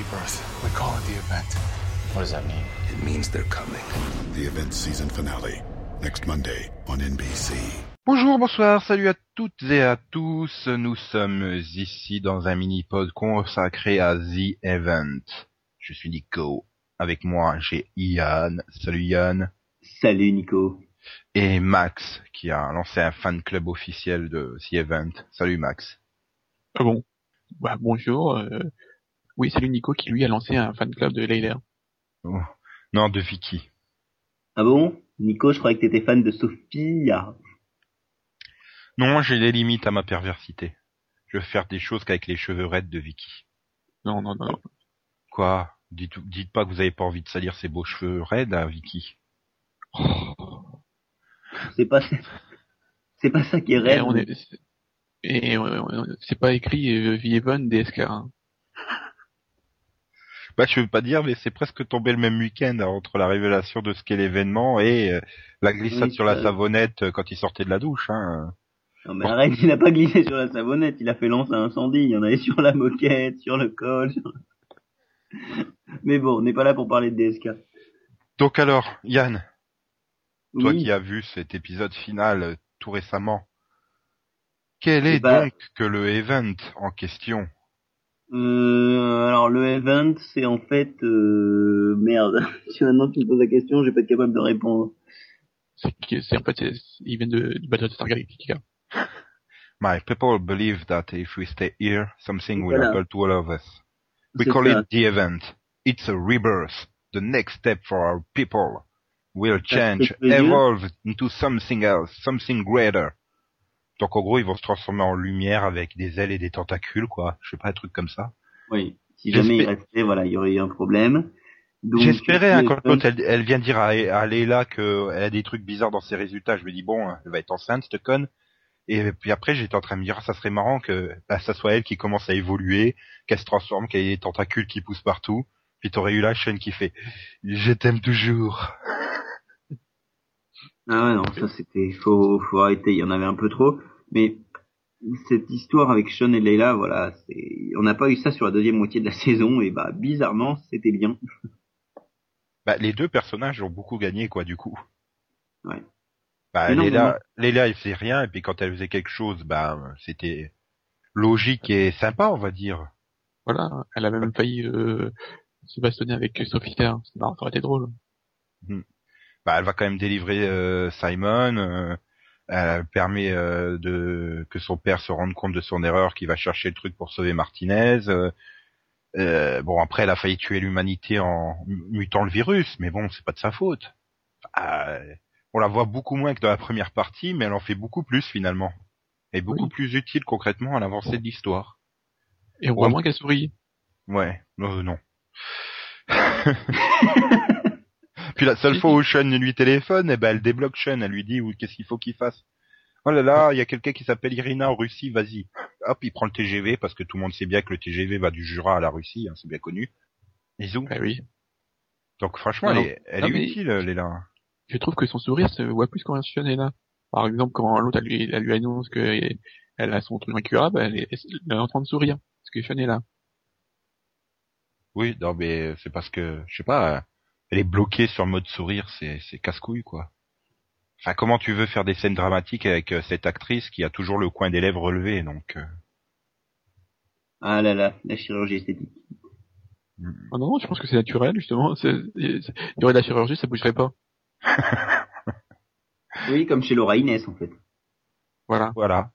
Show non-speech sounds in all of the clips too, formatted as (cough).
rebirth. We call it the event. What does that mean? it means they're coming. The event season finale, next Monday on NBC. Bonjour, bonsoir, salut à toutes et à tous. Nous sommes ici dans un mini-pod consacré à The Event. Je suis Nico. Avec moi, j'ai Yann. Salut Yann. Salut Nico. Et Max, qui a lancé un fan club officiel de The Event. Salut Max. Ah bon? Bah bonjour. euh, Oui, c'est lui Nico qui lui a lancé un fan club de Layler. Oh. Non, de Vicky. Ah bon? Nico, je croyais que t'étais fan de Sophia. Non, j'ai des limites à ma perversité. Je veux faire des choses qu'avec les cheveux raides de Vicky. Non, non, non. non. Quoi? Dites, dites pas que vous avez pas envie de salir ces beaux cheveux raides à Vicky. C'est pas (laughs) c'est pas ça qui est Et réel. on est et euh, c'est pas écrit euh, Event DSK. hein. Bah, je veux pas dire, mais c'est presque tombé le même week-end hein, entre la révélation de ce qu'est l'événement et euh, la glissade Oui, sur la ça- savonnette euh, quand il sortait de la douche. Hein. Non mais arrête, il a pas glissé sur la savonnette, il a fait lance à incendie, il y en avait sur la moquette, sur le col. sur- Mais bon, on n'est pas là pour parler de DSK. Donc alors, Yann, toi qui as vu cet épisode final euh, tout récemment, quel est bah- donc que le event en question? Euh, alors le event, c'est en fait euh, merde. (laughs) Si maintenant tu me poses la question, je vais pas être capable de répondre. C'est en fait ils viennent de, du Battle Star Galactica. My people believe that if we stay here, something will Voilà. happen to all of us. We call ça. it the event. It's a rebirth. The next step for our people will change, evolve into something else, something greater. Donc en gros, ils vont se transformer en lumière avec des ailes et des tentacules, quoi. Je sais pas, un truc comme ça. Oui. Si jamais il restait, voilà, il y aurait eu un problème. J'espérais, hein, quand l'autre, elle, elle vient dire à, à Leila qu'elle a des trucs bizarres dans ses résultats, je me dis, bon, elle va être enceinte, cette conne. Et puis après, j'étais en train de me dire, ça serait marrant que bah, ça soit elle qui commence à évoluer, qu'elle se transforme, qu'elle ait des tentacules qui poussent partout. Puis t'aurais eu la chaîne qui fait, je t'aime toujours. Ah ouais, non, ça c'était, faut, faut arrêter, il y en avait un peu trop. Mais cette histoire avec Sean et Leila, voilà, c'est, on n'a pas eu ça sur la deuxième moitié de la (laughs) saison et bah bizarrement c'était bien. Bah, les deux personnages ont beaucoup gagné, quoi, du coup. Ouais. Bah. Leila, Leila, elle faisait rien, et puis quand elle faisait quelque chose, bah, c'était logique et sympa, on va dire. Voilà, elle a même failli euh, se bastonner avec Sophie Terre. Ça aurait été drôle. Bah, elle va quand même délivrer euh, Simon. euh, elle permet euh, de que son père se rende compte de son erreur, qu'il va chercher le truc pour sauver Martinez. euh, bon, après, elle a failli tuer l'humanité en mutant le virus, mais bon, c'est pas de sa faute. Euh, on la voit beaucoup moins que dans la première partie, mais elle en fait beaucoup plus finalement. Et beaucoup Oui. plus utile concrètement à l'avancée de l'histoire. Et on voit moins qu'elle sourit. Ouais, non. (laughs) Puis la seule fois où Sean lui téléphone, eh ben elle débloque Sean, elle lui dit ou qu'est-ce qu'il faut qu'il fasse? Oh là là, il y a quelqu'un qui s'appelle Irina en Russie, vas-y. Hop, il prend le TGV parce que tout le monde sait bien que le TGV va du Jura à la Russie, hein, c'est bien connu. Bisous. Bah oui. Donc franchement, Non, elle est, elle non, est utile, Léla. Je trouve que son sourire se voit plus quand Sean est là. Par exemple, quand l'autre elle lui, elle lui annonce que elle a son truc incurable, elle est, elle est en train de sourire parce que Sean est là. Oui, non mais c'est parce que, je sais pas, elle est bloquée sur le mode sourire, c'est, c'est casse-couille quoi. Enfin, comment tu veux faire des scènes dramatiques avec euh, cette actrice qui a toujours le coin des lèvres relevé, donc... euh, Ah là là, la chirurgie esthétique. Oh non, non, je pense que c'est naturel justement. C'est- Il y aurait de la chirurgie, ça bougerait pas. (laughs) Oui, comme chez Laura Inès en fait. Voilà. Voilà.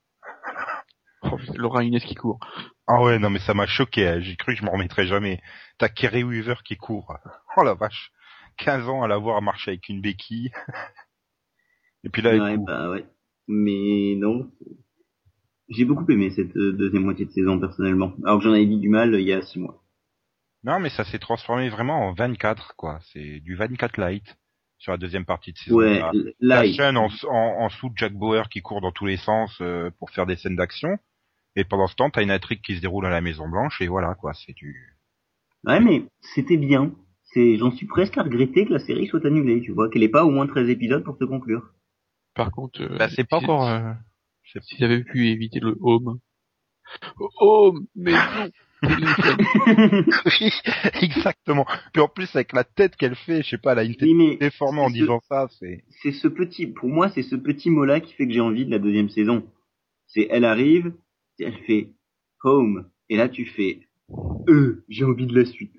Oh, c'est Laura Inès qui court. Ah ouais, non mais ça m'a choqué, hein. j'ai cru que je m'en remettrais jamais. T'as Kerry Weaver qui court. Oh la vache. 15 ans à la voir marcher avec une béquille. (laughs) Et puis là, ouais, bah ouais. Mais non. J'ai beaucoup aimé cette euh, deuxième moitié de saison personnellement. Alors que j'en avais dit du mal euh, il y a six mois. Non mais ça s'est transformé vraiment en 24 quoi, c'est du 24 light. sur la deuxième partie de saison. Ouais, la chaîne en, en, en dessous de Jack Bauer qui court dans tous les sens euh, pour faire des scènes d'action. Et pendant ce temps, t'as une intrigue qui se déroule à la Maison Blanche et voilà quoi, c'est du. Ouais, mais c'était bien. C'est, j'en suis presque à regretter que la série soit annulée, tu vois, qu'elle ait pas au moins 13 épisodes pour te conclure. Par contre, euh, Bah, c'est pas encore. euh, S'ils avaient pu éviter le home. Home, mais non. (laughs) oui, exactement. Puis en plus avec la tête qu'elle fait, je sais pas, elle a une tête Oui, déformée en c'est ce- disant ça, c'est. c'est ce petit, pour moi, c'est ce petit mot-là qui fait que j'ai envie de la deuxième saison. C'est, elle arrive, elle fait home, et là tu fais, euh, j'ai envie de la suite.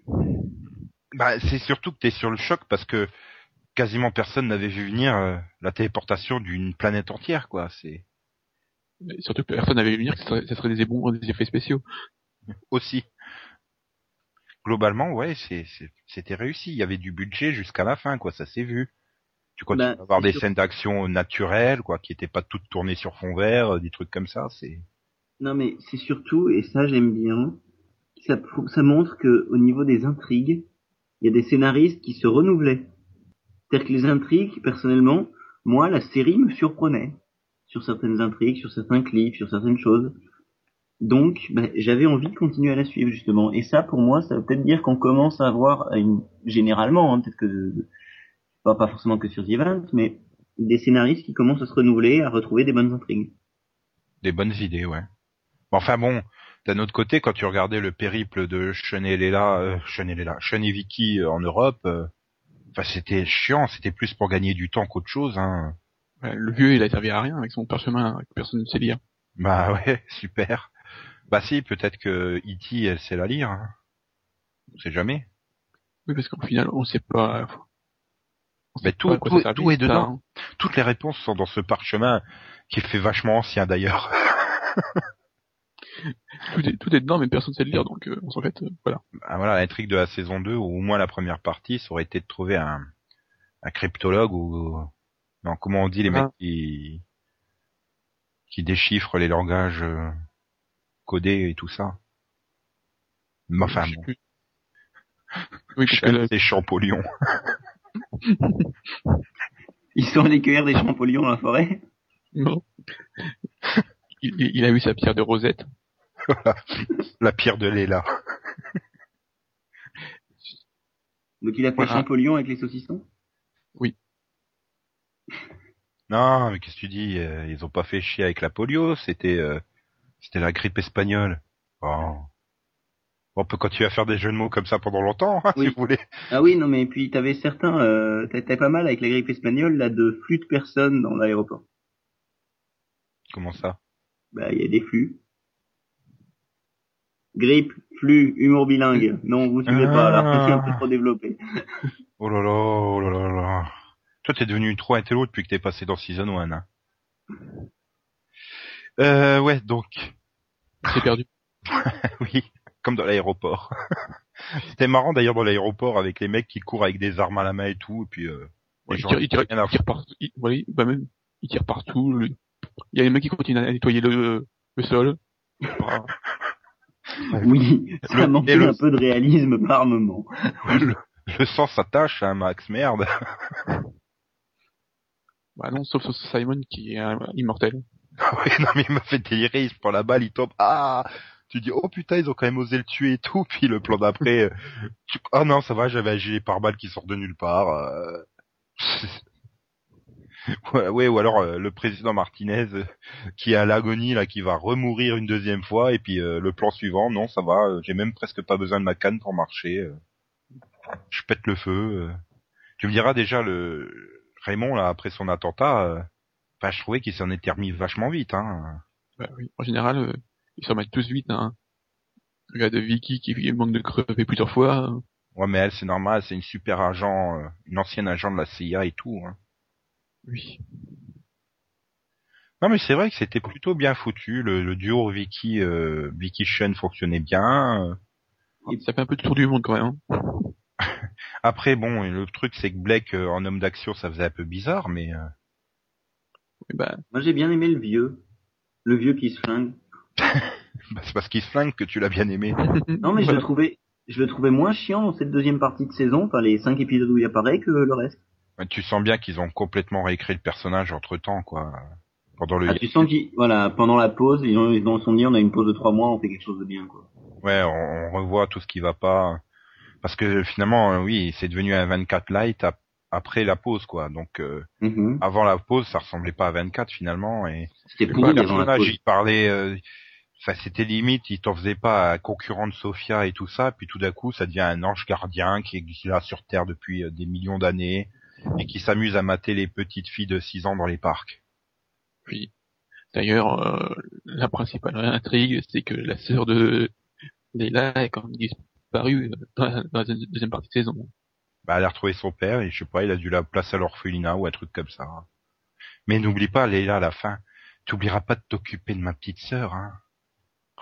Bah, c'est surtout que t'es sur le choc parce que quasiment personne n'avait vu venir euh, la téléportation d'une planète entière, quoi. C'est Surtout que personne n'avait vu venir que ça serait, des des effets spéciaux. aussi. Globalement, ouais, c'est, c'est- c'était réussi. Il y avait du budget jusqu'à la fin, quoi. Ça s'est vu. Tu continues Bah, à avoir c'est des sûr. scènes d'action naturelles, quoi, qui étaient pas toutes tournées sur fond vert, euh, des trucs comme ça. C'est. Non, mais c'est surtout, et ça j'aime bien, ça, ça montre que au niveau des intrigues, il y a des scénaristes qui se renouvelaient. C'est-à-dire que les intrigues, personnellement, moi, la série me surprenait sur certaines intrigues, sur certains clips, sur certaines choses. Donc, ben, j'avais envie de continuer à la suivre justement. Et ça, pour moi, ça veut peut-être dire qu'on commence à avoir généralement, hein, peut-être que pas, forcément que sur The Event, mais des scénaristes qui commencent à se renouveler, à retrouver des bonnes intrigues. Des bonnes idées, ouais. Enfin bon, d'un autre côté, quand tu regardais le périple de Sean et Leila, euh, Sean et Leila, Sean et Vicky euh, en Europe, euh, enfin c'était chiant, c'était plus pour gagner du temps qu'autre chose, hein. Le vieux, il a servi à rien avec son parchemin que personne ne sait lire. Bah (laughs) ouais, super. Bah si, peut-être que E.T. elle sait la lire. Hein. On sait jamais. Oui, parce qu'au final, on sait pas. on Mais sait tout- pas tout- est dedans. hein. Toutes les réponses sont dans ce parchemin qui fait vachement ancien d'ailleurs. (laughs) (laughs) Tout est, tout est dedans, mais personne ne sait le lire, donc euh, en fait, euh, voilà. Ah, voilà, l'intrigue de la saison 2, ou au moins la première partie, ça aurait été de trouver un, un cryptologue ou... Non, comment on dit les Ah. mecs qui... qui déchiffrent les langages euh, codés et tout ça. Mais enfin, Je sais bon, plus. Oui, c'est Champollion. (laughs) Ils sont allés cueillir des champignons dans la forêt? non. (laughs) Il, il- il a eu sa pierre de rosette. (laughs) la pierre de Léla. Donc il a fait Voilà. Champollion avec les saucissons? (laughs) Non, mais qu'est-ce que tu dis euh, Ils ont pas fait chier avec la polio, c'était euh, c'était la grippe espagnole. On peut continuer à faire des jeux de mots comme ça pendant longtemps, hein, Oui. si vous voulez. Ah oui, non mais puis t'avais certains, euh, t'avais pas mal avec la grippe espagnole là de flux de personnes dans l'aéroport. Comment ça? Bah il y a des flux. Grippe, flux, humour bilingue. Non, vous suivez pas là, Ah. (laughs) c'est un peu trop développé. (laughs) Oh là là, oh là là là. Toi, t'es devenu trop intello depuis que t'es passé dans Season 1. Hein. Euh, ouais, donc, C'est perdu. (laughs) oui, comme dans l'aéroport. C'était marrant d'ailleurs dans l'aéroport avec les mecs qui courent avec des armes à la main et tout, et puis euh, les il gens tire, il tire, rien à il tire partout. Il, voilà, bah même, il tire partout. le- Il y a les mecs qui continuent à nettoyer le, le sol. Oui, ça Le- manquait le- un peu de réalisme par moment. le, le sang s'attache, hein, Max, merde. (laughs) Bah non, sauf, Simon qui est euh, immortel. (laughs) Ah ouais, non mais il m'a fait délirer, il se prend la balle, il tombe, ah Tu dis, oh putain, ils ont quand même osé le tuer et tout, (laughs) puis le plan d'après, euh, tu- ah non, ça va, j'avais un gilet pare-balles qui sort de nulle part. euh. (laughs) ouais, ou alors euh, le président Martinez euh, qui est à l'agonie, là, qui va remourir une deuxième fois, et puis euh, le plan suivant, non, ça va, euh, j'ai même presque pas besoin de ma canne pour marcher. euh. Je pète le feu. euh. Tu me diras déjà, le Raymond, là, après son attentat... euh, Enfin, je trouvais qu'il s'en était remis vachement vite, hein. Bah oui. En général, euh, ils s'en mettent tous vite. Hein. Regarde Vicky qui manque de crever plusieurs fois. hein. Ouais, mais elle, c'est normal, c'est une super agent, euh, une ancienne agent de la CIA et tout. Hein. Oui. Non, mais c'est vrai que c'était plutôt bien foutu. Le, le duo Vicky, euh, Vicky Sean fonctionnait bien. euh. Ça fait un peu le tour du monde quand même. hein. (laughs) Après, bon, le truc, c'est que Blake, euh, en homme d'action, ça faisait un peu bizarre, mais... euh, Mais bah, Moi j'ai bien aimé le vieux. Le vieux qui se flingue. (laughs) bah, c'est parce qu'il se flingue que tu l'as bien aimé. (laughs) Non mais je Voilà. le trouvais, je le trouvais moins chiant dans cette deuxième partie de saison, enfin les cinq épisodes où il apparaît que le reste. Ouais, Tu sens bien qu'ils ont complètement réécrit le personnage entre temps, quoi. Pendant le Ah, tu sens qu'ils, voilà, pendant la pause, ils ont, ils ont sont dit, on a une pause de trois mois, on fait quelque chose de bien, quoi. Ouais, on, on revoit tout ce qui va pas. Parce que finalement, euh, oui, c'est devenu un 24 light ap- après la pause, quoi. Donc, euh, Mhm. avant la pause, ça ressemblait pas à 24 finalement. Et C'était le pourri la personnage, il parlait, euh, ça c'était limite, il t'en faisait pas un concurrent de Sophia et tout ça. Puis tout d'un coup, ça devient un ange gardien qui est qui est là sur Terre depuis euh, des millions d'années et qui s'amuse à mater les petites filles de 6 ans dans les parcs. Puis, d'ailleurs, euh, la principale intrigue, c'est que la sœur de Leila est quand même disparue euh, dans la, dans la deuxième partie de saison. Bah, elle a retrouvé son père et je sais pas, il a dû la placer à l'orphelinat ou un truc comme ça. Mais n'oublie pas, Léla, à la fin, t'oublieras pas de t'occuper de ma petite sœur, hein.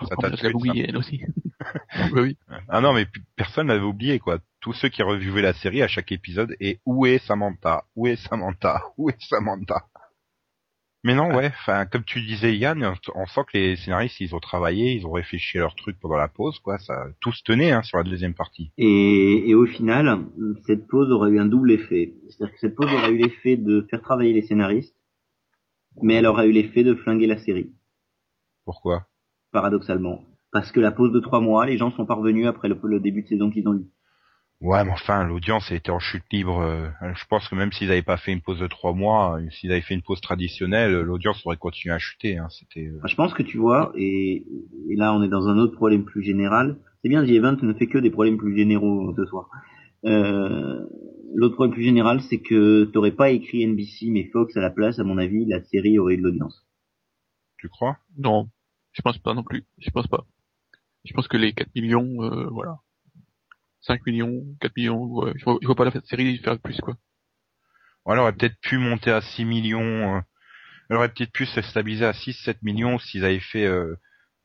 Ça Oh, t'a tué, elle aussi. (laughs) oui. Ah non, mais personne n'avait oublié, quoi. Tous ceux qui revivaient la série à chaque épisode, et où est Samantha? Où est Samantha? (laughs) Où est Samantha? Mais non, ouais, enfin, comme tu disais, Yann, on on sent que les scénaristes, ils ont travaillé, ils ont réfléchi à leur truc pendant la pause, quoi. Ça, tout se tenait, hein, sur la deuxième partie. Et, et au final, cette pause aurait eu un double effet. C'est-à-dire que cette pause aurait eu l'effet de faire travailler les scénaristes, mais elle aurait eu l'effet de flinguer la série, Pourquoi? Paradoxalement. Parce que la pause de trois mois, les gens sont parvenus après le, le début de saison qu'ils ont eu. Ouais, mais enfin, l'audience a été en chute libre. euh, Je pense que même s'ils n'avaient pas fait une pause de trois mois, euh, s'ils avaient fait une pause traditionnelle, l'audience aurait continué à chuter. Hein. C'était. euh, Enfin, je pense que tu vois, et, et là on est dans un autre problème plus général. C'est bien, The Event ne fait que des problèmes plus généraux ce soir. Euh, L'autre problème plus général, c'est que t'aurais pas écrit NBC mais Fox à la place, à mon avis, la série aurait eu de l'audience. Tu crois? Non, je pense pas non plus. Je pense pas. Je pense que les 4 millions, euh, voilà. 5 millions, 4 millions, ouais, je, vois, je vois pas la série faire plus, quoi. Ou elle aurait peut-être pu monter à 6 millions. euh, Elle aurait peut-être pu se stabiliser à 6-7 millions s'ils avaient fait euh,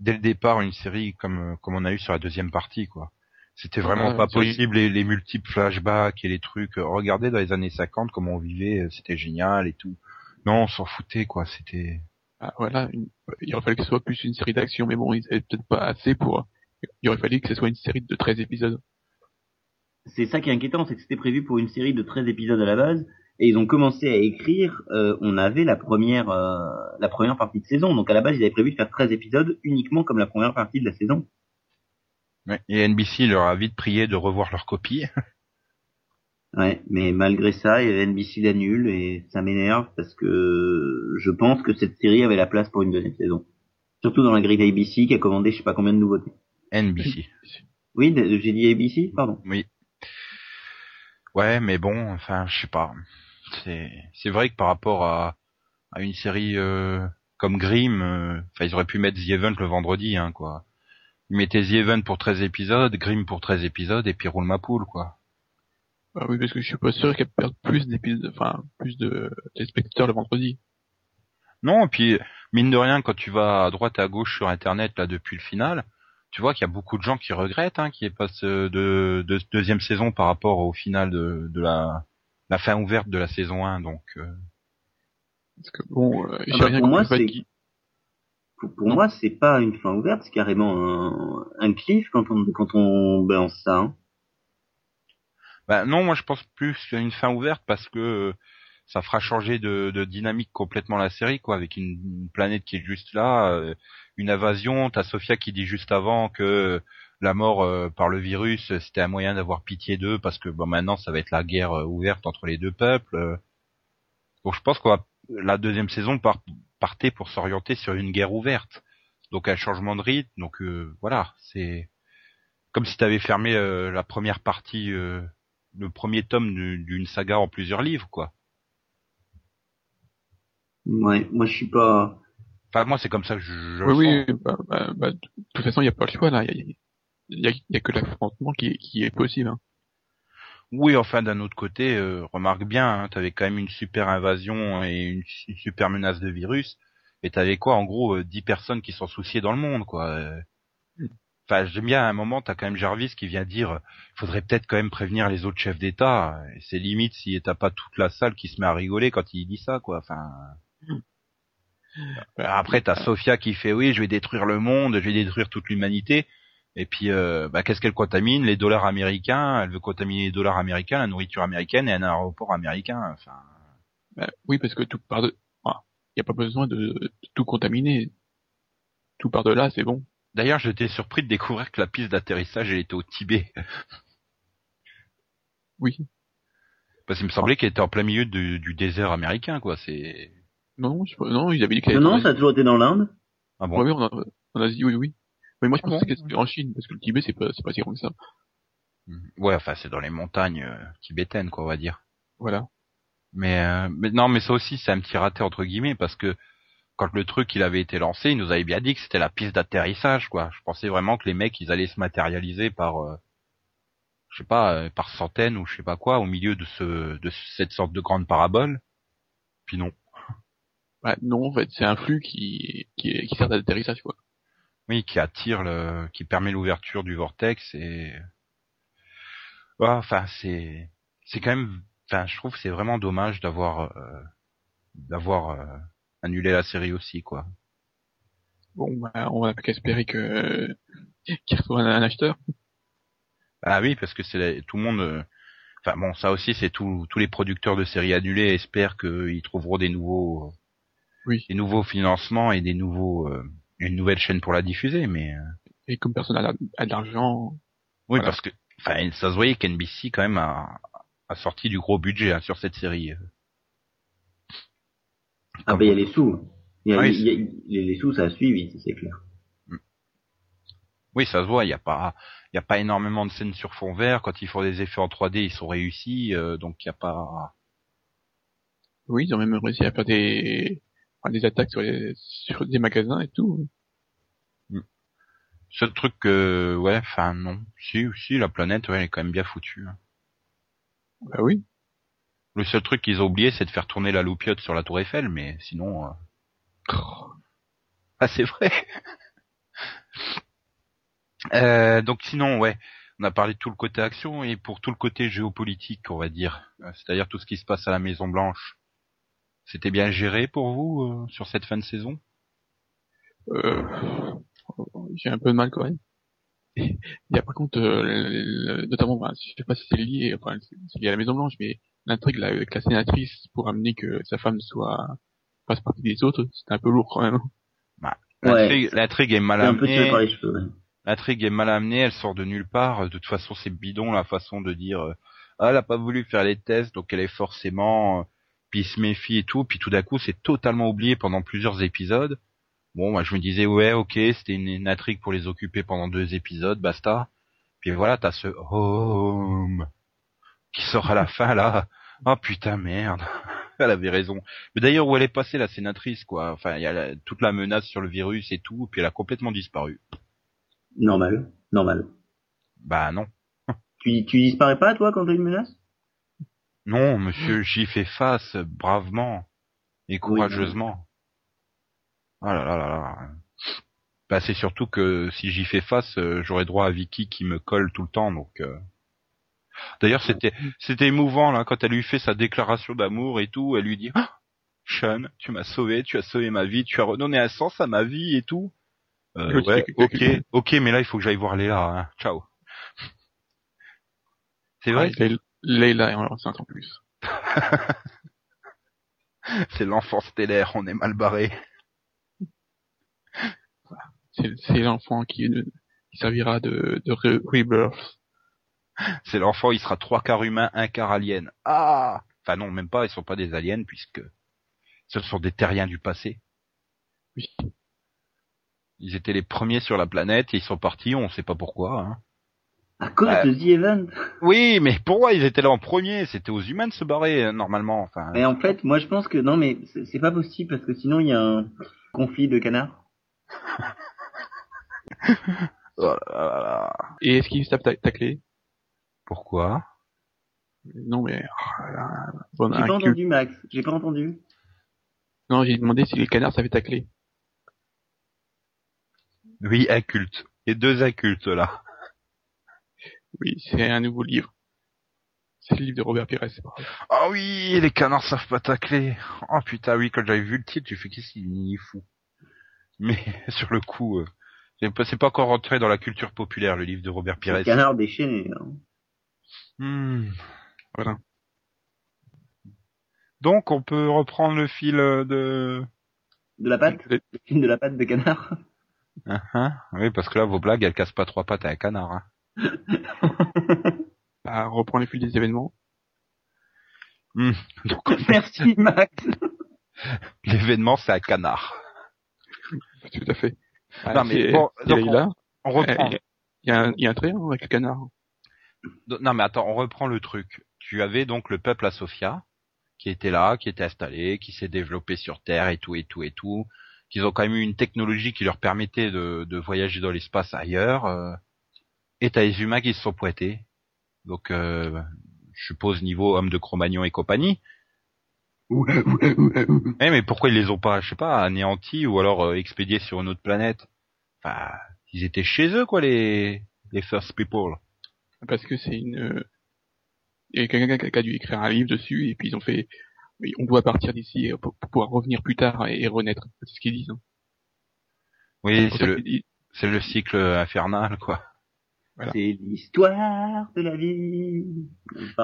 dès le départ une série comme euh, comme on a eu sur la deuxième partie, quoi. C'était vraiment pas possible les, les multiples flashbacks et les trucs. euh, Regardez dans les années 50 comment on vivait, euh, c'était génial et tout. Non, on s'en foutait, quoi. C'était. Ah, voilà, une- il aurait fallu que ce soit plus une série d'action, mais bon, ils avaient peut-être pas assez pour... Il aurait fallu que ce soit une série de 13 épisodes. C'est ça qui est inquiétant, c'est que c'était prévu pour une série de 13 épisodes à la base, et ils ont commencé à écrire, euh, on avait la première euh, la première partie de saison, donc à la base ils avaient prévu de faire 13 épisodes uniquement comme la première partie de la saison. Ouais. Et NBC leur a vite prié de revoir leur copie. Ouais, mais malgré ça, NBC l'annule et ça m'énerve parce que je pense que cette série avait la place pour une deuxième saison. Surtout dans la grille ABC qui a commandé je sais pas combien de nouveautés. NBC. Oui, j'ai dit ABC, pardon. Oui. Ouais, mais bon, enfin, je sais pas. C'est c'est vrai que par rapport à à une série euh, comme Grimm, euh, enfin ils auraient pu mettre The Event le vendredi, hein, quoi. Ils mettaient The Event pour 13 épisodes, Grimm pour 13 épisodes et puis roule ma poule, quoi. Ah oui, parce que je suis pas sûr qu'elle perde plus d'épisodes, enfin, plus de téléspectateurs le vendredi. Non, et puis mine de rien, quand tu vas à droite et à gauche sur Internet là depuis le final, tu vois qu'il y a beaucoup de gens qui regrettent hein, qu'il n'y ait pas ce de, de deuxième saison par rapport au final de, de la la fin ouverte de la saison 1, donc. euh, Parce que bon, euh, j'ai bah, rien pour moi, c'est- pour moi, c'est pas une fin ouverte, c'est carrément un, un cliff quand on quand on balance ça. hein. Bah non, moi je pense plus à une fin ouverte parce que euh, ça fera changer de, dynamique complètement la série, quoi, avec une, planète qui est juste là, euh, une invasion. T'as Sophia qui dit juste avant que la mort euh, par le virus, euh, c'était un moyen d'avoir pitié d'eux parce que bon maintenant ça va être la guerre euh, ouverte entre les deux peuples. euh. Donc je pense que la deuxième saison part, partait pour s'orienter sur une guerre ouverte. Donc un changement de rythme. Donc euh, voilà, c'est comme si t'avais fermé euh, la première partie. Euh, le premier tome du- d'une saga en plusieurs livres, quoi. Ouais, moi je suis pas. Enfin, moi, c'est comme ça que je, je Oui, le oui, bah, bah, bah, de toute façon, il n'y a pas le choix, là. Il y a, que l'affrontement qui, est- qui est possible. Hein. Oui, enfin, d'un autre côté, euh, remarque bien, hein, t'avais quand même une super invasion et une, une super menace de virus, et t'avais quoi, en gros, euh, 10 personnes qui s'en souciaient dans le monde, quoi. euh. Enfin, j'aime bien, à un moment, t'as quand même Jarvis qui vient dire, euh, faudrait peut-être quand même prévenir les autres chefs d'État, c'est limite si t'as pas toute la salle qui se met à rigoler quand il dit ça, quoi, enfin... Après, t'as Sophia qui fait oui, je vais détruire le monde, je vais détruire toute l'humanité. Et puis, euh, bah, qu'est-ce qu'elle contamine? Les dollars américains. Elle veut contaminer les dollars américains, la nourriture américaine et un aéroport américain. Enfin, Bah, oui, parce que tout part de... Il n'y a pas besoin de, de tout contaminer. Tout part de là, c'est bon. D'ailleurs, j'étais surpris de découvrir que la piste d'atterrissage, elle était au Tibet. (laughs) Oui. Parce qu'il me semblait qu'elle était en plein milieu du, du désert américain, quoi. C'est Non, je sais pas- non, ils avaient dit qu'elle Non, était non, ça a toujours été dans l'Inde. ah bon. Ouais, oui, en, en Asie, oui, oui. Mais moi, je Ah pensais bon que c'était en Chine, parce que le Tibet, c'est pas, c'est pas si grand que ça. Ouais, enfin, c'est dans les montagnes euh, tibétaines, quoi, on va dire. Voilà. Mais, euh, mais non, mais ça aussi, c'est un petit raté entre guillemets parce que quand le truc il avait été lancé, il nous avait bien dit que c'était la piste d'atterrissage, quoi. Je pensais vraiment que les mecs ils allaient se matérialiser par, euh, je sais pas, euh, par centaines ou je sais pas quoi, au milieu de ce, de cette sorte de grande parabole. Puis non. (laughs) Bah, non, en fait, c'est un flux qui, qui, qui sert d'atterrissage, quoi. Oui, qui attire le, qui permet l'ouverture du vortex et, ouais, enfin c'est, c'est quand même, enfin je trouve que c'est vraiment dommage d'avoir, euh, d'avoir annulé la série aussi, quoi. Bon, bah, on va qu'à espérer que, qu'il reçoit un, un acheteur. Ah oui, parce que c'est tout le monde. euh, Enfin bon, ça aussi, c'est tout- tous les producteurs de séries annulées espèrent qu'ils trouveront des nouveaux, Oui. des nouveaux financements et des nouveaux, euh, une nouvelle chaîne pour la diffuser. Mais euh, Et comme personne a, a de l'argent, oui, Voilà. parce que, enfin, ça se voyait qu'NBC quand même a, a sorti du gros budget hein, sur cette série. Ah bah il y a les sous. Il y a, Oui, il y a- les, les sous, ça a suivi, ça, c'est clair. Oui, ça se voit. Il y a pas, il y a pas énormément de scènes sur fond vert. Quand ils font des effets en 3D, ils sont réussis. euh, donc il y a pas. oui, ils ont même réussi à faire des, enfin, des attaques sur, les, sur des magasins et tout. Seul truc que, ouais, enfin non. Si, si, la planète, ouais, elle est quand même bien foutue. hein. Bah oui. Le seul truc qu'ils ont oublié, c'est de faire tourner la loupiote sur la tour Eiffel, mais sinon... euh, Ah, c'est vrai. (laughs) Euh, Donc sinon, ouais, on a parlé de tout le côté action, et pour tout le côté géopolitique, on va dire, euh, c'est-à-dire tout ce qui se passe à la Maison Blanche, c'était bien géré pour vous euh, sur cette fin de saison? Euh, j'ai un peu de mal quand même. (laughs) Il y a par contre, euh, le- le- notamment, bah, je sais pas si c'est lié, enfin, c'est lié à la Maison Blanche, mais l'intrigue là, avec la sénatrice pour amener que sa femme soit fasse partie des autres, c'était un peu lourd quand même. L'intrigue l'intrigue est mal amenée. par les cheveux. ouais. L'intrigue est mal amenée, elle sort de nulle part. De toute façon, c'est bidon la façon de dire euh, ah elle a pas voulu faire les tests, donc elle est forcément euh, puis il se méfie et tout. Puis tout d'un coup, c'est totalement oublié pendant plusieurs épisodes. Bon, moi je me disais ouais, ok, c'était une, une intrigue pour les occuper pendant deux épisodes, basta. Puis voilà, t'as ce home qui sort à la fin là. Oh putain merde, (laughs) elle avait raison. Mais d'ailleurs où elle est passée la sénatrice quoi. Enfin, il y a la- toute la menace sur le virus et tout, puis elle a complètement disparu. Normal, normal. Bah non. Tu, tu disparais pas, toi, quand t'as une menace? Non, monsieur, j'y fais face bravement et courageusement. Oh là là là là. Bah c'est surtout que si j'y fais face, euh, j'aurai droit à Vicky qui me colle tout le temps, donc. euh. D'ailleurs, c'était c'était émouvant là quand elle lui fait sa déclaration d'amour et tout. Elle lui dit, ah, Sean, tu m'as sauvé, tu as sauvé ma vie, tu as redonné un sens à ma vie et tout. Euh, ouais, ok, ok, mais là il faut que j'aille voir Léla. Hein. Ciao. (laughs) C'est vrai, Ouais, en plus. (laughs) c'est l'enfant stellaire, on est mal barré. C'est l'enfant qui, qui servira de, de re- rebirth. C'est l'enfant, il sera trois quarts humain, un quart alien. Ah Enfin non, même pas, ils sont pas des aliens puisque ce sont des terriens du passé. Oui. Ils étaient les premiers sur la planète et ils sont partis, on sait pas pourquoi. Hein. À cause Ouais. de The Event. Oui, mais pourquoi ils étaient là en premier C'était aux humains de se barrer euh, normalement. Enfin, Et en fait, moi, je pense que non, mais c'est pas possible parce que sinon, il y a un conflit de canards. (laughs) oh là là là là. Et est-ce qu'il se tape ta, ta clé? Pourquoi? Non mais... oh là là, bon, J'ai pas cul. entendu, Max. J'ai pas entendu. Non, j'ai demandé si les canards savaient ta clé. Oui, inculte. Et deux incultes là. Oui, c'est un nouveau livre. C'est le livre de Robert Pires, c'est pas grave. Ah oui, les canards savent pas tacler. Oh putain, oui, quand j'avais vu le titre, j'ai fait qu'est-ce qu'il y fout. Mais (laughs) sur le coup, euh, C'est pas, c'est pas encore rentré dans la culture populaire, le livre de Robert Pires. canard déchaîné. hein. Hmm. Voilà. Donc, on peut reprendre le fil euh, de... De la pâte Et- Le film de la pâte de canard Hein, hein oui, parce que là, vos blagues, elles cassent pas trois pattes à un canard. Hein. (laughs) Bah, reprend les fils des événements. Hmm. (laughs) Donc, Merci Max (laughs) l'événement, c'est un canard. Tout à fait. Non, Ah, mais c'est- bon, il y a donc, là. On reprend. Il y a un, il y a un trait hein, avec le canard. Non, mais attends, on reprend le truc. Tu avais donc le peuple à Sofia, qui était là, qui était installé, qui s'est développé sur Terre et tout et tout et tout. Qu'ils ont quand même eu une technologie qui leur permettait de, de voyager dans l'espace ailleurs. euh, et t'as les humains qui se sont pointés. Donc, euh, je suppose niveau homme de Cro-Magnon et compagnie. Eh, mais pourquoi ils les ont pas, je sais pas, anéantis ou alors euh, expédiés sur une autre planète? Enfin, ils étaient chez eux, quoi, les les first people. Parce que c'est une... euh, Il y a quelqu'un qui a- dû écrire un livre dessus et puis ils ont fait... oui, On doit partir d'ici pour, pour pouvoir revenir plus tard et, renaître. C'est ce qu'ils disent. hein. Oui, c'est le, c'est le cycle infernal, quoi. Voilà. C'est l'histoire de la vie.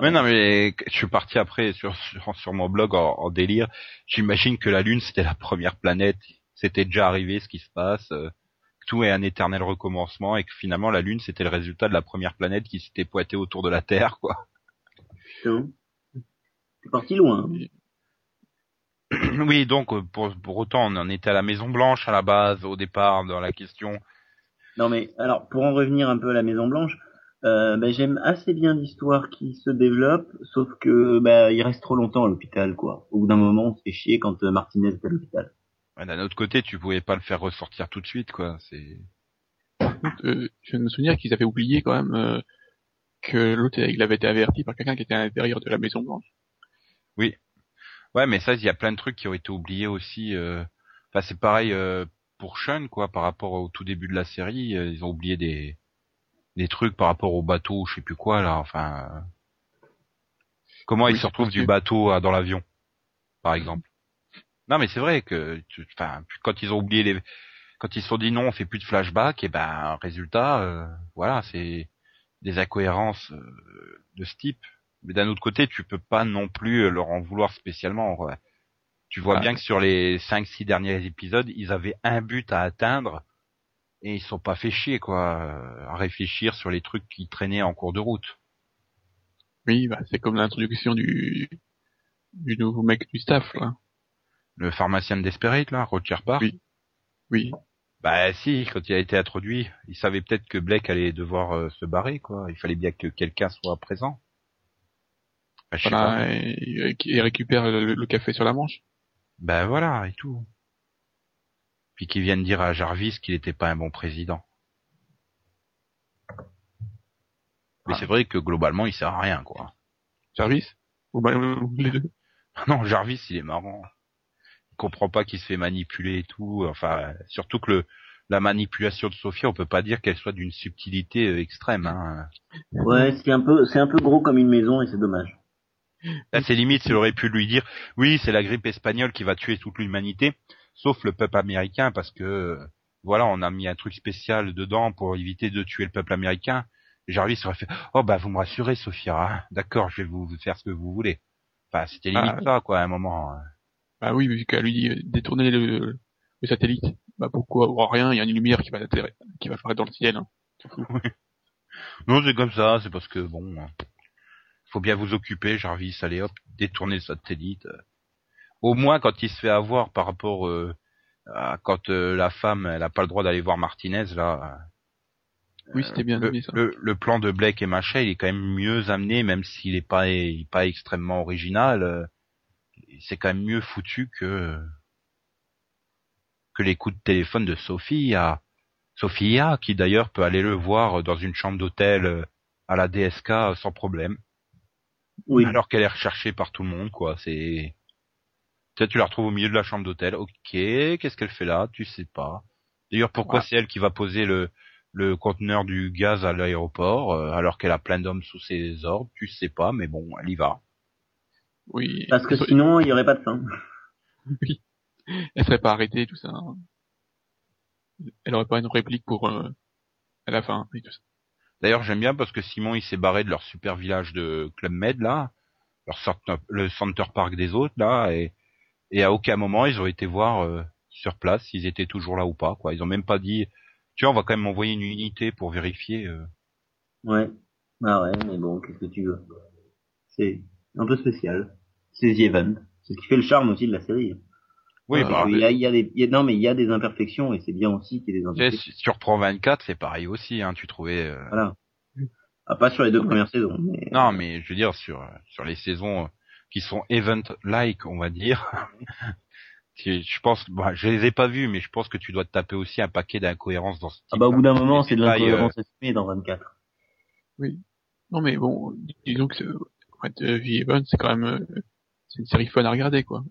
Mais non, mais je suis parti après sur sur, sur mon blog en, en délire. J'imagine que la Lune c'était la première planète, c'était déjà arrivé ce qui se passe, euh, tout est un éternel recommencement et que finalement la Lune c'était le résultat de la première planète qui s'était pointée autour de la Terre, quoi. C'est parti loin. hein. oui, donc euh, pour pour autant on en était à la Maison Blanche à la base au départ dans la question. Non mais alors pour en revenir un peu à la Maison Blanche, euh, bah, j'aime assez bien l'histoire qui se développe, sauf que bah il reste trop longtemps à l'hôpital quoi. Au bout d'un moment, on se fait chier quand euh, Martinez est à l'hôpital. D'un autre côté, tu pouvais pas le faire ressortir tout de suite, quoi. C'est Euh, je viens de me souvenir qu'ils avaient oublié quand même euh, que l'autre il avait été averti par quelqu'un qui était à l'intérieur de la Maison Blanche. Ouais, mais ça, il y a plein de trucs qui ont été oubliés aussi. euh. Enfin, c'est pareil euh, pour Sean, quoi, par rapport au tout début de la série. euh, Ils ont oublié des des trucs par rapport au bateau, je sais plus quoi, là. Enfin, euh. comment Oui, ils se retrouvent du bateau à- dans l'avion, par exemple. Non, mais c'est vrai que, tu- enfin, quand ils ont oublié les, quand ils se sont dit non, on fait plus de flashback, et ben, résultat, euh, voilà, c'est des incohérences euh, de ce type. Mais d'un autre côté, tu peux pas non plus leur en vouloir spécialement. Tu vois bien que sur les 5-6 derniers épisodes, ils avaient un but à atteindre et ils sont pas fait chier quoi, euh, à réfléchir sur les trucs qui traînaient en cours de route. Oui, bah, c'est comme l'introduction du du nouveau mec du staff là. Le pharmacien de Desperate là, Roger Parr. Oui. Oui. Bah si, quand il a été introduit, il savait peut-être que Blake allait devoir euh, se barrer quoi. Il fallait bien que quelqu'un soit présent. Bah, je sais pas. Voilà, et, et récupère le, le café sur la Manche. Ben voilà, et tout. Puis qu'ils viennent dire à Jarvis qu'il n'était pas un bon président. Mais Ah. c'est vrai que globalement, il sert à rien, quoi. Ou bah, les deux? (laughs) Non, Jarvis, il est marrant. Il comprend pas qu'il se fait manipuler et tout. Enfin, surtout que le, la manipulation de Sophia, on peut pas dire qu'elle soit d'une subtilité euh, extrême. Hein. Ouais, c'est un peu c'est un peu gros comme une maison et c'est dommage. Là, c'est limite, il aurait pu lui dire, oui, c'est la grippe espagnole qui va tuer toute l'humanité, sauf le peuple américain, parce que, voilà, on a mis un truc spécial dedans pour éviter de tuer le peuple américain. Et Jarvis aurait fait, oh bah vous me rassurez, Sophia, hein. d'accord, je vais vous faire ce que vous voulez. Enfin, c'était limite Ah. ça, quoi, à un moment. hein. Bah oui, vu qu'elle lui dit euh, détourner le, le satellite. Bah pourquoi avoir rien Il y a une lumière qui va atterrir- qui va apparaître dans le ciel. Hein. Non, c'est comme ça, c'est parce que, bon, hein, faut bien vous occuper, Jarvis, allez hop, détourner le satellite. Au moins, quand il se fait avoir par rapport euh, à quand euh, la femme, elle a pas le droit d'aller voir Martinez, là, Oui, c'était bien amené ça. le, le plan de Blake et Machet, il est quand même mieux amené, même s'il est pas, il est pas extrêmement original. C'est quand même mieux foutu que que les coups de téléphone de Sophie à Sophia, qui d'ailleurs peut aller le voir dans une chambre d'hôtel euh, à la DSK sans problème, Oui. alors qu'elle est recherchée par tout le monde, quoi. C'est tu sais, tu la retrouves au milieu de la chambre d'hôtel. Ok, qu'est-ce qu'elle fait là? Tu sais pas. D'ailleurs, pourquoi Ouais. c'est elle qui va poser le le conteneur du gaz à l'aéroport euh, alors qu'elle a plein d'hommes sous ses ordres? Tu sais pas, mais bon, elle y va. Oui. Parce que sinon, il y aurait pas de fin. (laughs) Oui. Elle serait pas arrêtée, tout ça. hein. elle aurait pas une réplique pour euh, à la fin et tout ça. D'ailleurs, j'aime bien parce que Simon, il s'est barré de leur super village de Club Med, là, leur centre, le Center Park des autres, là, et, et à aucun moment, ils ont été voir euh, sur place s'ils étaient toujours là ou pas, quoi. Ils ont même pas dit, tu vois, on va quand même envoyer une unité pour vérifier. euh. Ouais. Ah ouais, mais bon, qu'est-ce que tu veux? C'est un peu spécial. C'est The Event. C'est ce qui fait le charme aussi de la série. Oui, Ah, bah, il y a, il y a des, il y a- non mais il y a des imperfections et c'est bien aussi qu'il y ait des imperfections. si tu reprends 24, c'est pareil aussi, hein, tu trouvais... euh, Voilà. Ah, pas sur les deux premières saisons. Mais... Non, mais je veux dire, sur, sur les saisons euh, qui sont event-like, on va dire, (laughs) je pense, bah, je les ai pas vus, mais je pense que tu dois te taper aussi un paquet d'incohérences dans ce Ah bah au bout d'un moment, c'est de euh, l'incohérence assumée dans 24. Non mais bon, dis- disons que The Event, c'est quand même euh, c'est une série fun à regarder quoi.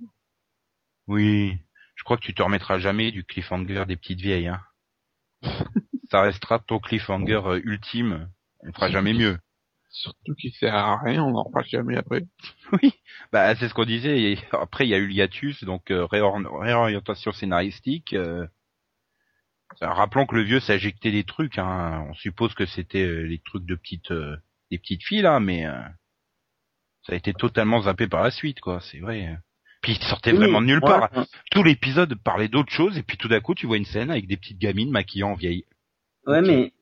Oui, je crois que tu te remettras jamais du cliffhanger des petites vieilles. Hein. (laughs) Ça restera ton cliffhanger euh, ultime. On fera jamais mieux. Surtout qu'il sert à rien, on en reparle jamais après. (laughs) Oui, bah c'est ce qu'on disait. Et après, il y a eu donc euh, réor- réorientation scénaristique. euh. Rappelons que le vieux injecté des trucs. Hein. On suppose que c'était euh, les trucs de petites, euh, des petites filles là, mais euh, ça a été totalement zappé par la suite, quoi. C'est vrai. Puis il sortait Oui, vraiment de nulle part. Tout l'épisode parlait d'autre chose, et puis tout d'un coup, tu vois une scène avec des petites gamines maquillant en vieille. Ouais, mais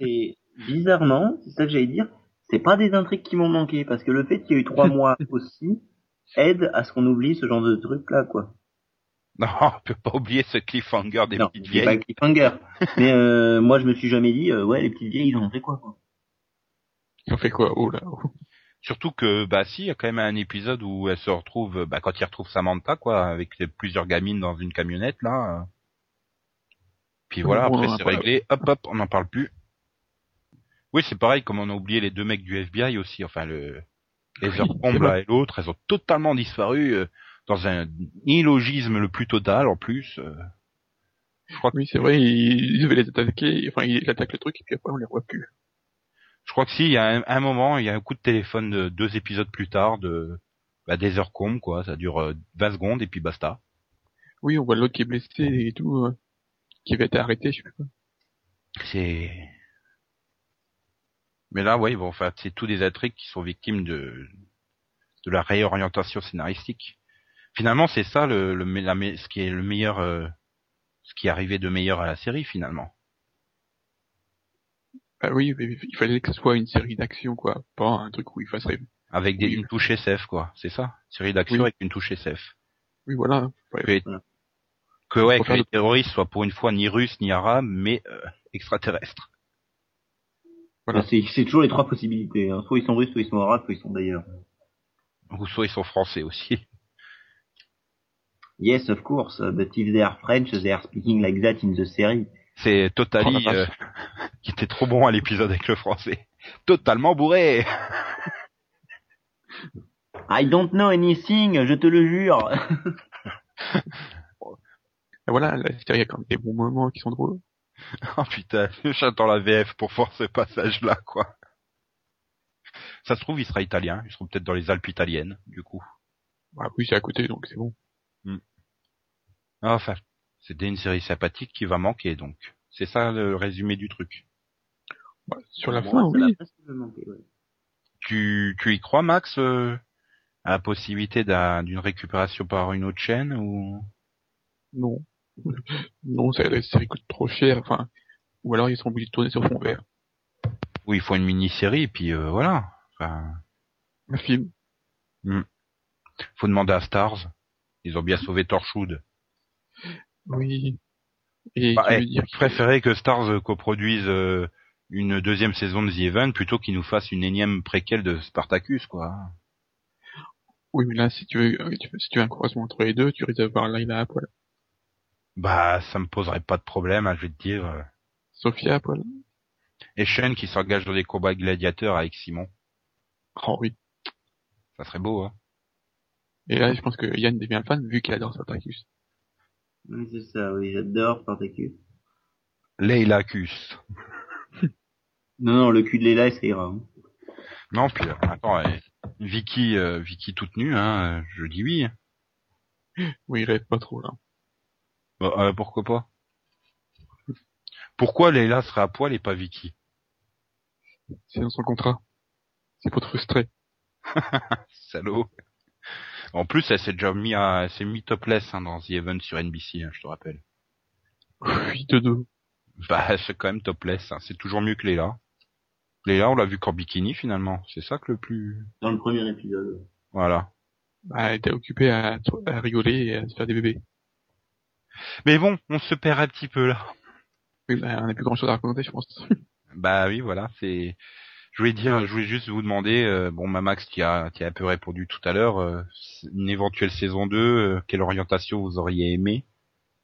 et bizarrement, c'est ça que j'allais dire, c'est pas des intrigues qui m'ont manqué parce que le fait qu'il y ait eu trois (laughs) mois aussi aide à ce qu'on oublie ce genre de truc là quoi. Non, on peut pas oublier ce cliffhanger des non, petites dis pas vieilles. cliffhanger, mais euh, moi je me suis jamais dit euh, ouais les petites vieilles ils ont fait quoi, quoi? Ils ont fait quoi? Oh là oh. Surtout que, bah si, il y a quand même un épisode où elle se retrouve, bah quand il retrouve Samantha, quoi, avec plusieurs gamines dans une camionnette, là. euh. Puis voilà, après c'est réglé, hop hop, on n'en parle plus. Oui, c'est pareil, comme on a oublié les deux mecs du FBI aussi, enfin le Heather Oui, Combe c'est là et l'autre, elles ont totalement disparu euh, dans un illogisme le plus total en plus. euh. Oui c'est vrai, ils, ils devaient les attaquer, enfin ils attaquent le truc et puis après on les voit plus. Je crois que si, il y a un, un moment, il y a un coup de téléphone de deux épisodes plus tard de bah, des heures Combe, quoi, ça dure euh, 20 secondes et puis basta. Oui on voit l'autre qui est blessé et tout, euh, qui avait été arrêté, je sais quoi. C'est. Mais là, oui, bon, enfin, c'est tous des intrigues qui sont victimes de de la réorientation scénaristique. Finalement, c'est ça le, le la ce qui est le meilleur, euh, ce qui est arrivé de meilleur à la série finalement. Bah oui, mais il fallait que ce soit une série d'action quoi, pas un truc où il fasse rêver. Avec des, Oui. une touche SF, quoi. C'est ça? Série d'action Oui. avec une touche SF. Oui voilà. Ouais. Que, que ouais, que les le- terroristes soient pour une fois ni russes ni arabes, mais euh, extraterrestres. Voilà. Bah, c'est c'est toujours les trois possibilités. Hein. Soit ils sont russes, soit ils sont arabes, soit ils sont d'ailleurs. Ou soit ils sont français aussi. Yes, of course, but if they are French, they are speaking like that in the series. C'est Oh, Totally la euh. Qui était trop bon à l'épisode avec le français. Totalement bourré. I don't know anything, je te le jure. Et voilà, la série a quand même des bons moments qui sont drôles. Oh putain, (laughs) j'attends la VF pour voir ce passage-là, quoi. Ça se trouve, il sera italien. Ils seront peut-être dans les Alpes italiennes, du coup. Bah oui c'est à côté donc c'est bon. Ah, Enfin, c'était une série sympathique qui va manquer, donc. C'est ça le résumé du truc. Bah, sur la fin oui. manquer, ouais. Tu, tu y crois, Max, euh, à la possibilité d'un- d'une récupération par une autre chaîne ou? Non. (laughs) non, ça, la série coûte trop cher, enfin. Ou alors ils sont obligés de tourner sur fond vert. ou il faut une mini-série et puis euh, voilà. Enfin, Un film. faut demander à Stars. Ils ont bien sauvé Torchwood. Oui. Et Bah, eh, dire préférais que Stars euh, coproduise euh, une deuxième saison de The Event plutôt qu'ils nous fassent une énième préquelle de Spartacus, quoi. Oui, mais là, si tu veux, si tu veux un croisement entre les deux, tu risques d'avoir Layla à poil. Bah, ça me poserait pas de problème, hein, je vais te dire. Sophia à poil. Et Sean qui s'engage dans des combats gladiateurs avec Simon. Oh oui. Ça serait beau, hein. Et là, je pense que Yann devient fan vu qu'il adore Spartacus. Oui, c'est ça, oui, j'adore Spartacus. Leila Cus. Non, non, le cul de Léla, ça ira. hein. Non, puis euh, attends, euh, Vicky, euh, Vicky toute nue, hein, euh, je dis oui. Oui, il rêve pas trop, là. Bah, euh, pourquoi pas? Pourquoi Leila serait à poil et pas Vicky? C'est dans son contrat. C'est pour te frustrer. (laughs) Salaud. En plus, elle s'est déjà mis à, elle s'est mis topless hein, dans The Event sur NBC, hein, je te rappelle. 8 de 2. Bah, c'est quand même topless. Hein. C'est toujours mieux que Leila. Leila, on l'a vu qu'en bikini finalement. C'est ça que le plus. Dans le premier épisode. Voilà. Bah, elle était occupée à, à rigoler et à se faire des bébés. Mais bon, on se perd un petit peu là. Oui, bah, on n'a plus grand chose à raconter, je pense. (laughs) Bah oui, voilà. C'est. Je voulais dire, je voulais juste vous demander. euh, bon, Mamax, qui a, qui a un peu répondu tout à l'heure. euh, une éventuelle saison 2, euh, quelle orientation vous auriez aimé?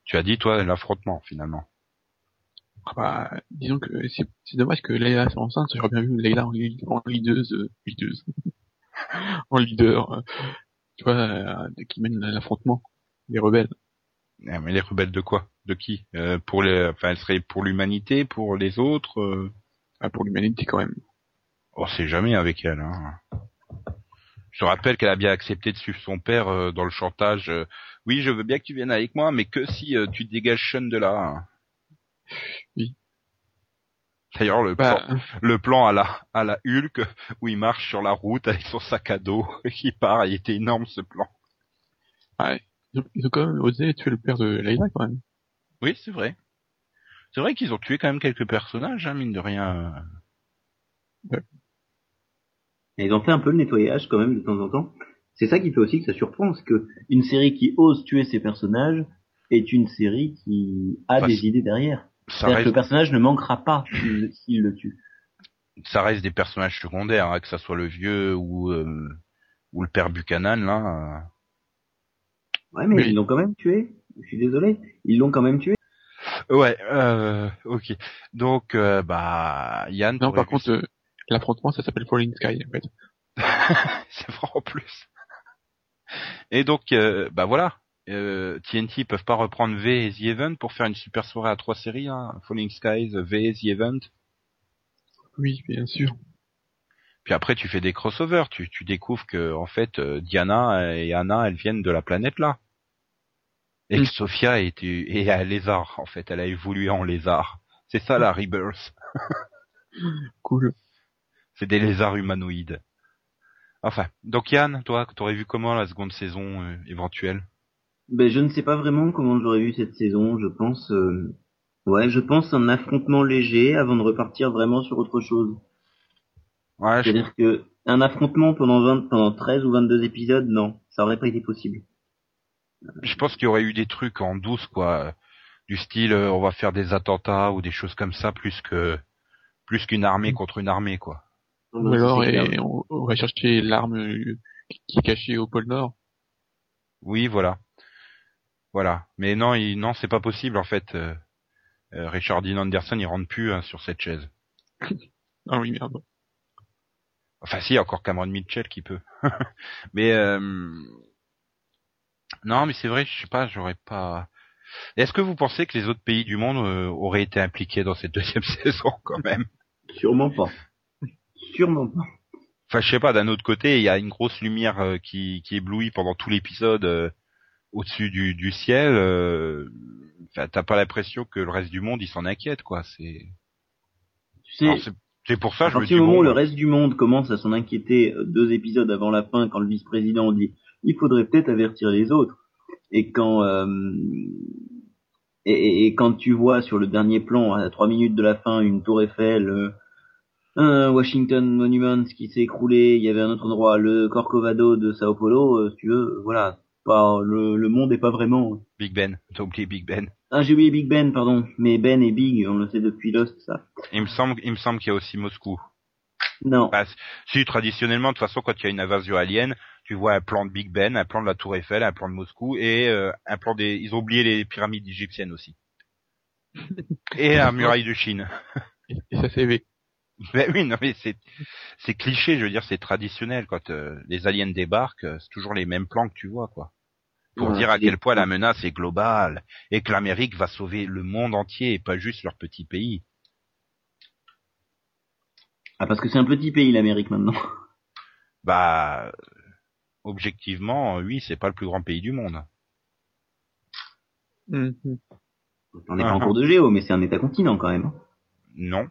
Tu as dit toi l'affrontement finalement. Ah bah, disons que c'est c'est dommage que Leila soit enceinte, j'aurais bien vu Leila en, en leaduse, euh, leaduse. (laughs) en leader, euh, tu vois, euh, qui mène l'affrontement, les rebelles. Ah, mais les rebelles de quoi? De qui? Euh, Pour les, enfin, elle serait pour l'humanité, pour les autres. euh, Ah, pour l'humanité quand même. On sait jamais avec elle. Hein. Je te rappelle qu'elle a bien accepté de suivre son père euh, dans le chantage. euh, oui, je veux bien que tu viennes avec moi, mais que si euh, tu dégages Sean de là. hein. Oui. D'ailleurs, le, Bah, plan, le plan à la à la Hulk où il marche sur la route avec son sac à dos et (laughs) qui part, il était énorme ce plan. ouais. Ils ont, quand même osé tuer le père de Leila quand même. Oui, c'est vrai. C'est vrai qu'ils ont tué quand même quelques personnages, hein, mine de rien. Et ils ont fait un peu le nettoyage quand même de temps en temps. C'est ça qui fait aussi que ça surprend, c'est que une série qui ose tuer ses personnages est une série qui a Enfin, des idées derrière. Ça C'est-à-dire que reste, le personnage ne manquera pas s'il le tue. ça reste des personnages secondaires, hein, que ça soit le vieux ou euh, ou le père Buchanan là. Ouais, mais ils l'ont quand même tué. Je suis désolé, ils l'ont quand même tué. Ouais, euh, ok. Donc, euh, bah, Yann. Non, par contre, euh, l'affrontement, ça s'appelle Falling Sky, en fait. (laughs) c'est vrai en plus. Et donc, euh, bah voilà. Euh, TNT peuvent pas reprendre V et The Event pour faire une super soirée à trois séries, hein. Falling Skies, V, The Event. Oui, bien sûr. Puis après, tu fais des crossovers. Tu, tu découvres que en fait, euh, Diana et Anna, elles viennent de la planète là. Et que. Sophia est, est un lézard. En fait, elle a évolué en lézard. C'est ça la Rebirth. (laughs) Cool. C'est des lézards humanoïdes. Enfin, donc Yann, toi, t'aurais vu comment la seconde saison euh, éventuelle? Ben, je ne sais pas vraiment comment j'aurais vu cette saison. Je pense, euh, ouais, je pense un affrontement léger avant de repartir vraiment sur autre chose. Ouais, je- C'est-à-dire que un affrontement pendant 20, pendant 13 ou 22 épisodes, non, ça aurait pas été possible. je pense qu'il y aurait eu des trucs en douce, quoi, du style euh, on va faire des attentats ou des choses comme ça, plus que plus qu'une armée contre une armée, quoi. Ou alors, et on, on va chercher l'arme euh, qui est cachée au pôle Nord. Oui, voilà, voilà. Mais non, il, non, c'est pas possible en fait. Euh, euh, Richard Dean Anderson, il rentre plus hein, sur cette chaise. (laughs) Ah oui, merde. Enfin, si, il y a encore Cameron Mitchell qui peut. (laughs) mais euh, non, mais c'est vrai, je sais pas, j'aurais pas. Est-ce que vous pensez que les autres pays du monde euh, auraient été impliqués dans cette deuxième (laughs) saison quand même? Sûrement pas. Sûrement pas. Enfin, je sais pas. D'un autre côté, il y a une grosse lumière euh, qui, qui éblouit pendant tout l'épisode euh, au-dessus du, du ciel. euh, t'as pas l'impression que le reste du monde il s'en inquiète, quoi. C'est. Tu sais, c'est- pour ça, à je partir du moment où le reste du monde commence à s'en inquiéter euh, deux épisodes avant la fin, quand le vice-président dit il faudrait peut-être avertir les autres, et quand euh, et, et- et quand tu vois sur le dernier plan à trois minutes de la fin une tour Eiffel, euh, un Washington Monument qui s'est écroulé, il y avait un autre endroit, le Corcovado de Sao Paulo, euh, si tu veux, voilà, pas le, le monde est pas vraiment. Big Ben, t'as oublié Big Ben. Ah j'ai oublié Big Ben, pardon, mais Ben et Big, on le sait depuis Lost ça. Il me semble, il me semble qu'il y a aussi Moscou. Non. Bah, si traditionnellement, de toute façon, quand il y a une invasion alien, tu vois un plan de Big Ben, un plan de la Tour Eiffel, un plan de Moscou et euh, un plan des. Ils ont oublié les pyramides égyptiennes aussi. (laughs) et la muraille de Chine. Et, ça s'est élevé. Ben oui, non mais c'est c'est cliché, je veux dire, c'est traditionnel quand euh, les aliens débarquent, euh, c'est toujours les mêmes plans que tu vois, quoi. Pour Ouais, dire à quel point la menace est globale et que l'Amérique va sauver le monde entier et pas juste leur petit pays. Ah parce que c'est un petit pays l'Amérique maintenant. Bah, objectivement, oui, c'est pas le plus grand pays du monde. Mhm. On n'est pas en ah. cours de géo, mais c'est un état-continent quand même. Non.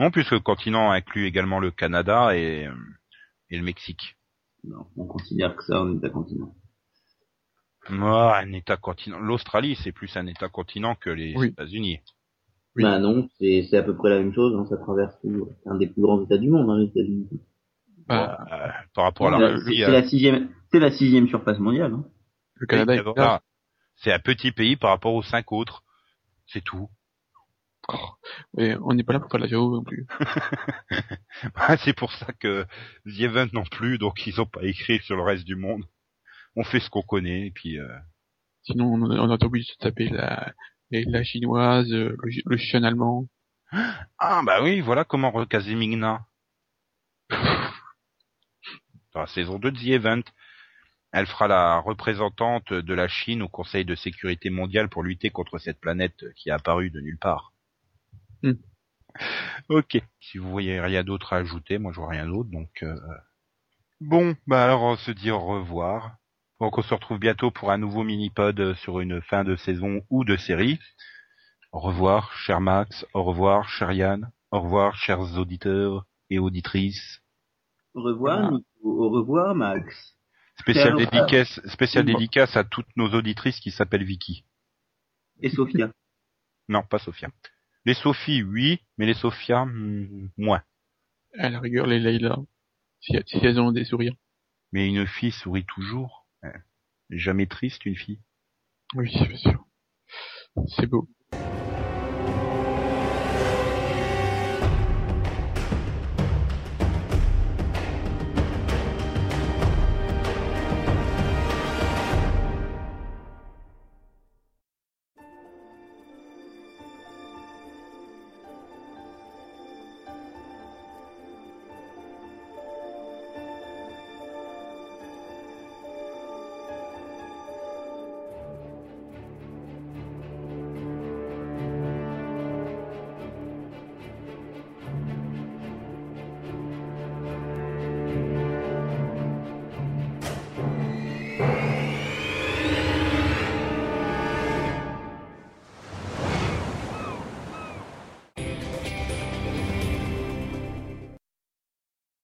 Non, puisque le continent inclut également le Canada et, euh, et le Mexique. Non, on considère que ça un état-continent. Moi, un État-continent. L'Australie, c'est plus un État-continent que les Oui. États-Unis. Oui. Bah non, c'est c'est à peu près la même chose. hein, ça traverse tout. C'est un des plus grands États du monde, hein, les États-Unis. Bah, Euh, par rapport à C'est la c'est euh, la sixième, c'est la sixième surface mondiale. Hein. le Canada c'est un petit pays par rapport aux cinq autres. C'est tout. Et on n'est pas là pour faire de la géo non plus. (laughs) c'est pour ça que The Event non plus, donc ils ont pas écrit sur le reste du monde. On fait ce qu'on connaît, et puis... Euh... Sinon, on, on est obligé de se taper la, la chinoise, euh, le, le chien allemand. Ah bah oui, voilà comment recaser Migna. (laughs) Dans la saison 2 de The Event. Elle fera la représentante de la Chine au Conseil de sécurité mondiale pour lutter contre cette planète qui est apparue de nulle part. Hmm. Ok. Si vous voyez rien d'autre à ajouter, moi je vois rien d'autre, donc... euh, Bon, bah alors on se dit au revoir. Donc on se retrouve bientôt pour un nouveau mini-pod sur une fin de saison ou de série. Au revoir, cher Max. Au revoir, cher Yann. Au revoir, chers auditeurs et auditrices. Au revoir, Voilà. Nico. Au revoir, Max. Spécial dédicace, spécial dédicace à toutes nos auditrices qui s'appellent Vicky. Et Sophia. (laughs) Non, pas Sophia. Les Sophie, oui, mais les Sophia, hmm, moins. À la rigueur, les Leila. Si, si elles ont des sourires. Mais une fille sourit toujours. Euh, Jamais triste, une fille? Oui, bien sûr. C'est beau.